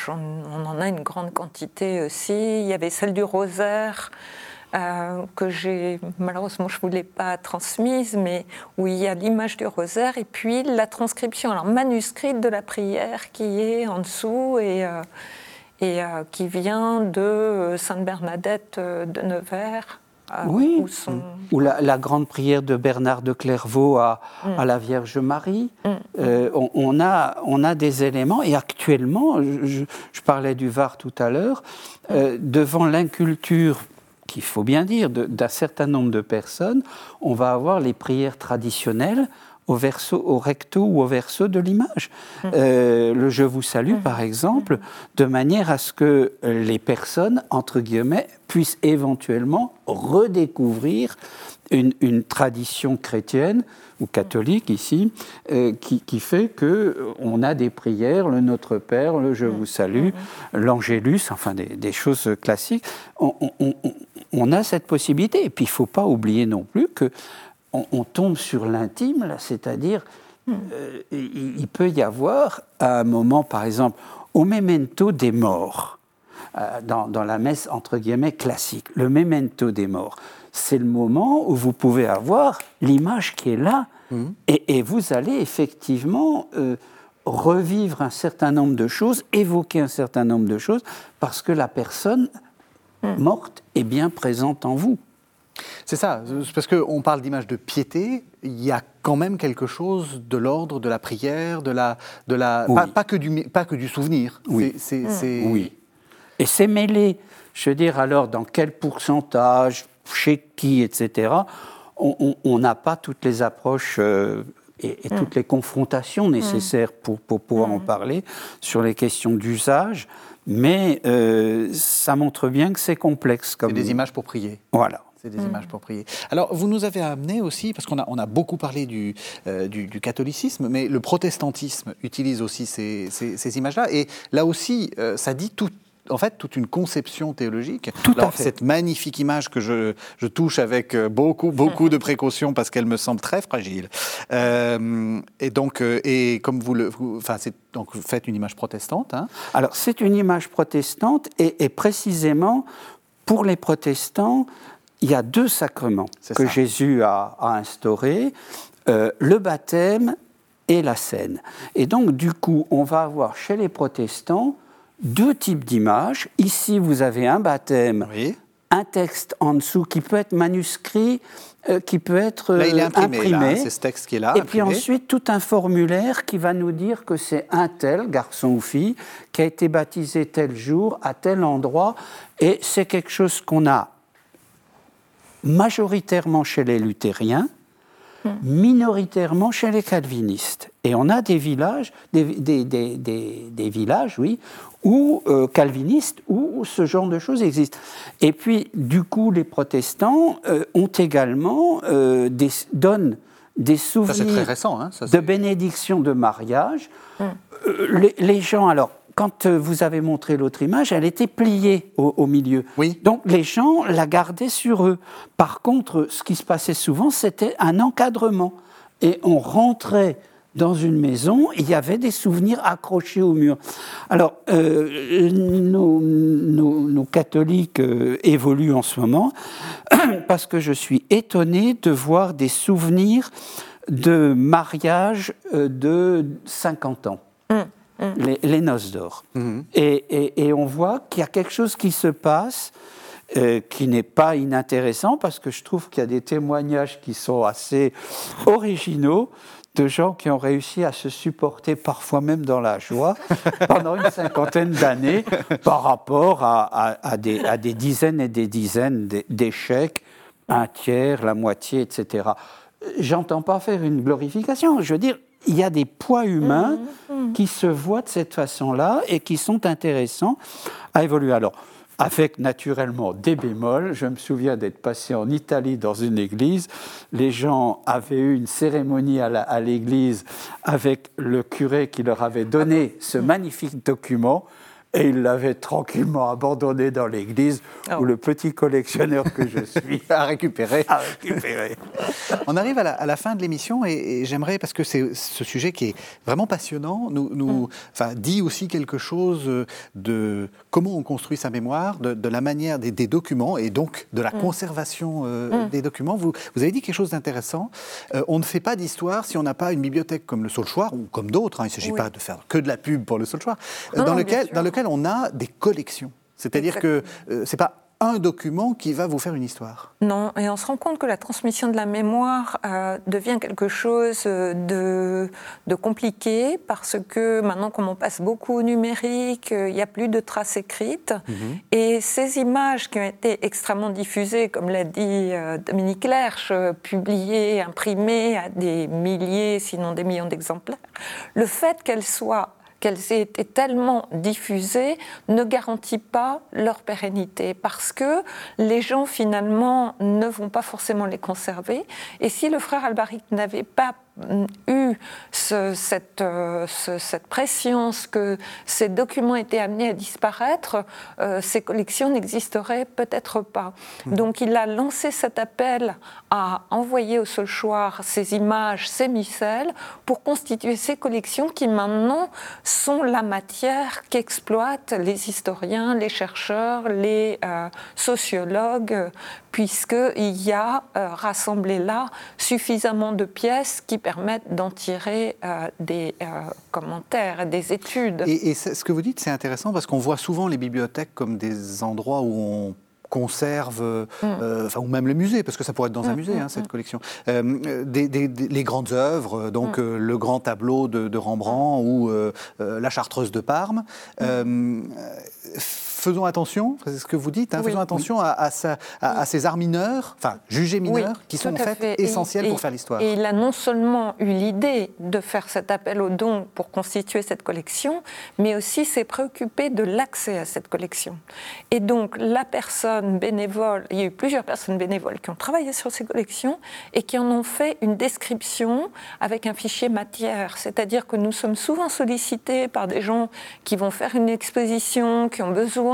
on en a une grande quantité aussi. Il y avait celle du rosaire. Euh, que j'ai malheureusement je ne vous l'ai pas transmise, mais où il y a l'image du rosaire et puis la transcription alors manuscrite de la prière qui est en dessous et, euh, et euh, qui vient de Sainte Bernadette de Nevers. oui, ou la, grande prière de Bernard de Clairvaux à, mm. à la Vierge Marie. Mm. on, a, on a des éléments, et actuellement, je, je parlais du Var tout à l'heure, devant l'inculture qu'il faut bien dire, d'un certain nombre de personnes, on va avoir les prières traditionnelles au verso, au recto ou au verso de l'image. Mmh. Euh, le je vous salue, mmh. par exemple, de manière à ce que les personnes, entre guillemets, puissent éventuellement redécouvrir une, tradition chrétienne ou catholique ici, euh, qui, fait que euh, on a des prières, le Notre Père, le Je vous salue, l'Angélus, enfin des, choses classiques. On, a cette possibilité. Et puis il ne faut pas oublier non plus que on, tombe sur l'intime, c'est-à-dire euh, il, peut y avoir à un moment, par exemple, au memento des morts, dans, dans la messe entre guillemets classique, le memento des morts c'est le moment où vous pouvez avoir l'image qui est là mhm. et, vous allez effectivement euh, revivre un certain nombre de choses, évoquer un certain nombre de choses, parce que la personne. Morte est bien présente en vous. C'est ça, parce qu'on parle d'image de piété, il y a quand même quelque chose de l'ordre de la prière, de la, de la pas, que du, pas que du souvenir. Oui. oui. Et c'est mêlé, je veux dire, alors dans quel pourcentage chez qui, etc., on n'a pas toutes les approches euh, et, mm. toutes les confrontations nécessaires pour, pouvoir en parler sur les questions d'usage, mais euh, ça montre bien que c'est complexe. C'est des images pour prier. Voilà. C'est des images pour prier. Alors, vous nous avez amené aussi, parce qu'on a, on a beaucoup parlé du, euh, du, catholicisme, mais le protestantisme utilise aussi ces, ces, images-là. Et là aussi, ça dit tout, en fait toute une conception théologique. Tout à fait. Cette magnifique image que je, touche avec euh, beaucoup, beaucoup de précautions parce qu'elle me semble très fragile. Euh, et donc, euh, et comme vous le, enfin, c'est donc vous faites une image protestante. Hein. Alors c'est une image protestante et, précisément pour les protestants, il y a deux sacrements que Jésus a, instaurés le baptême et la scène. Et donc, du coup, on va avoir chez les protestants deux types d'images. Ici, vous avez un baptême, un texte en dessous qui peut être manuscrit, euh, qui peut être là, il est imprimé. C'est ce texte qui est là. Et puis ensuite, tout un formulaire qui va nous dire que c'est un tel, garçon ou fille, qui a été baptisé tel jour, à tel endroit. Et c'est quelque chose qu'on a majoritairement chez les luthériens, hmm. minoritairement chez les calvinistes. Et on a des villages, des, des, des, des villages, oui, ou euh, calvinistes, où ce genre de choses existe. Et puis, du coup, les protestants euh, ont également euh, des, donnent des souvenirs récent, hein, de bénédiction de mariage. Hum. Les, les, gens, alors, quand vous avez montré l'autre image, elle était pliée au, au, milieu. Oui. Donc les gens la gardaient sur eux. Par contre, ce qui se passait souvent, c'était un encadrement. Et on rentrait dans une maison, il y avait des souvenirs accrochés au mur. Alors, euh, nos, catholiques euh, évoluent en ce moment (clears throat) parce que je suis étonné de voir des souvenirs de mariage euh, de 50 ans. Mmh, mmh. Les, noces d'or. Mmh. Et, et, on voit qu'il y a quelque chose qui se passe qui n'est pas inintéressant parce que je trouve qu'il y a des témoignages qui sont assez originaux de gens qui ont réussi à se supporter parfois même dans la joie (laughs) pendant une cinquantaine d'années par rapport à, des, à, des, dizaines et des dizaines d'échecs, un tiers, la moitié, etc. J'entends pas faire une glorification, je veux dire, il y a des poids humains mmh, mmh. qui se voient de cette façon-là et qui sont intéressants à évoluer. Alors, avec naturellement des bémols. Je me souviens d'être passé en Italie dans une église. Les gens avaient eu une cérémonie à l'église avec le curé qui leur avait donné ce magnifique document et il l'avait tranquillement abandonné dans l'église où le petit collectionneur que je suis (laughs) a récupéré. A récupéré. On arrive à la, fin de l'émission et, j'aimerais, parce que c'est ce sujet qui est vraiment passionnant, nous, nous mm. dit aussi quelque chose de comment on construit sa mémoire, de, la manière des, documents et donc de la mm. conservation euh, mm. des documents. Vous, vous avez dit quelque chose d'intéressant. Euh, on ne fait pas d'histoire si on n'a pas une bibliothèque comme le Saulchoir ou comme d'autres. Hein. il ne s'agit pas de faire que de la pub pour le euh, dans, lequel, dans lequel on a des collections. C'est-à-dire que ce c'est pas un document qui va vous faire une histoire. Non, et on se rend compte que la transmission de la mémoire euh, devient quelque chose de, de, compliqué parce que maintenant, comme on passe beaucoup au numérique, euh, il n'y a plus de traces écrites. Mhm. Et ces images qui ont été extrêmement diffusées, comme l'a dit euh, Dominique Lerche, publiées, imprimées à des milliers, sinon des millions d'exemplaires, le fait qu'elles soient qu'elles aient été tellement diffusées ne garantit pas leur pérennité parce que les gens finalement ne vont pas forcément les conserver. Et si le frère Albaric n'avait pas eu cette, euh, cette, préscience que ces documents étaient amenés à disparaître, euh, ces collections n'existeraient peut-être pas. Mmh. Donc il a lancé cet appel à envoyer au Solchoir ces images, ces micelles, pour constituer ces collections qui maintenant sont la matière qu'exploitent les historiens, les chercheurs, les euh, sociologues, puisqu'il y a rassemblé là suffisamment de pièces qui permettent d'en tirer euh, des euh, commentaires, des études. Et, ce que vous dites, c'est intéressant parce qu'on voit souvent les bibliothèques comme des endroits où on conserve, euh, mm. enfin, ou même le musée, parce que ça pourrait être dans un mm, musée, mm, hein, cette collection, des, les grandes œuvres, donc le grand tableau de, de Rembrandt ou la Chartreuse de Parme faisons attention, c'est ce que vous dites, hein, faisons attention à, ces arts mineurs, enfin jugés mineurs, qui sont en fait, essentiels pour faire l'histoire. Et il a non seulement eu l'idée de faire cet appel aux dons pour constituer cette collection, mais aussi s'est préoccupé de l'accès à cette collection. Et donc la personne bénévole, il y a eu plusieurs personnes bénévoles qui ont travaillé sur ces collections et qui en ont fait une description avec un fichier matière, c'est-à-dire que nous sommes souvent sollicités par des gens qui vont faire une exposition, qui ont besoin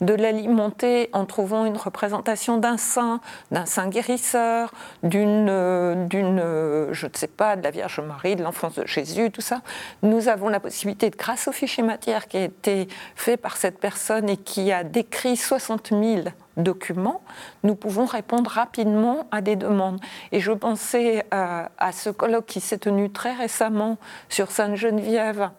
de l'alimenter en trouvant une représentation d'un saint, d'un saint guérisseur, d'une, euh, euh, je ne sais pas, de la Vierge Marie, de l'enfance de Jésus, tout ça. Nous avons la possibilité, grâce au fichier matière qui a été fait par cette personne et qui a décrit 60 000 documents, nous pouvons répondre rapidement à des demandes. Et je pensais euh, à ce colloque qui s'est tenu très récemment sur Sainte-Geneviève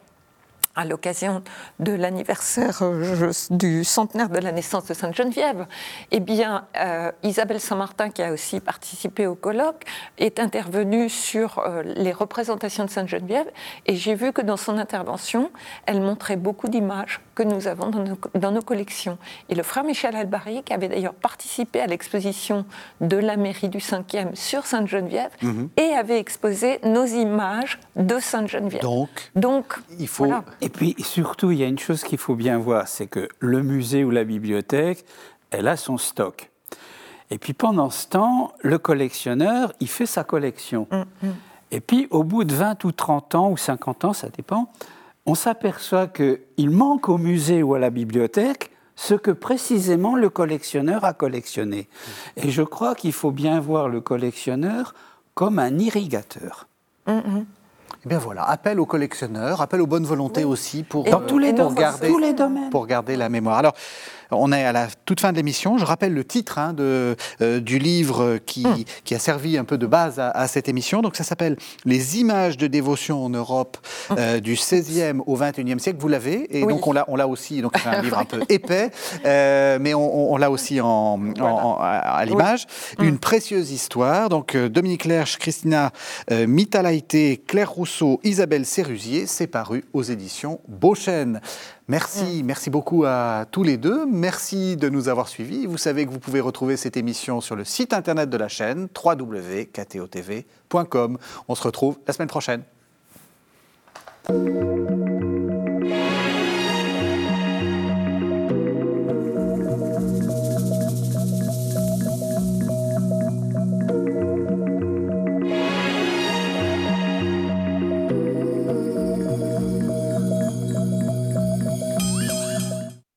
à l'occasion de l'anniversaire euh, du centenaire de la naissance de Sainte-Geneviève, eh bien, euh, Isabelle Saint-Martin, qui a aussi participé au colloque, est intervenue sur euh, les représentations de Sainte-Geneviève et j'ai vu que dans son intervention, elle montrait beaucoup d'images que nous avons dans nos, collections. Et le frère Michel Albary, qui avait d'ailleurs participé à l'exposition de la mairie du 5e sur Sainte-Geneviève mhm. et avait exposé nos images de Sainte-Geneviève. Donc, Donc, il faut et puis surtout, il y a une chose qu'il faut bien voir, c'est que le musée ou la bibliothèque, elle a son stock. Et puis pendant ce temps, le collectionneur, il fait sa collection. Mm, mm. Et puis au bout de 20 ou 30 ans ou 50 ans, ça dépend, on s'aperçoit qu'il manque au musée ou à la bibliothèque ce que précisément le collectionneur a collectionné. Et je crois qu'il faut bien voir le collectionneur comme un irrigateur. Mm, eh bien voilà, appel aux collectionneurs, appel aux bonnes volontés aussi pour, dans tous les, garder, tous les domaines. pour garder la mémoire. Alors, on est à la toute fin de l'émission. Je rappelle le titre hein, de, euh, du livre qui, hmm. qui, a servi un peu de base à, cette émission. Donc ça s'appelle Les images de dévotion en Europe hmm. euh, du 16e au 21e siècle. Vous l'avez et donc on l'a, on l'a aussi. Donc c'est un (laughs) livre un peu épais, euh, mais on, l'a aussi en, à, l'image. Une précieuse histoire. Donc Dominique Lerche, Christina Mitalaité, Claire Rousseau, Isabelle Sérusier. C'est paru aux éditions Beauchesne. Merci, mm. merci beaucoup à tous les deux. Merci de nous avoir suivis. Vous savez que vous pouvez retrouver cette émission sur le site internet de la chaîne www.ktotv.com. On se retrouve la semaine prochaine.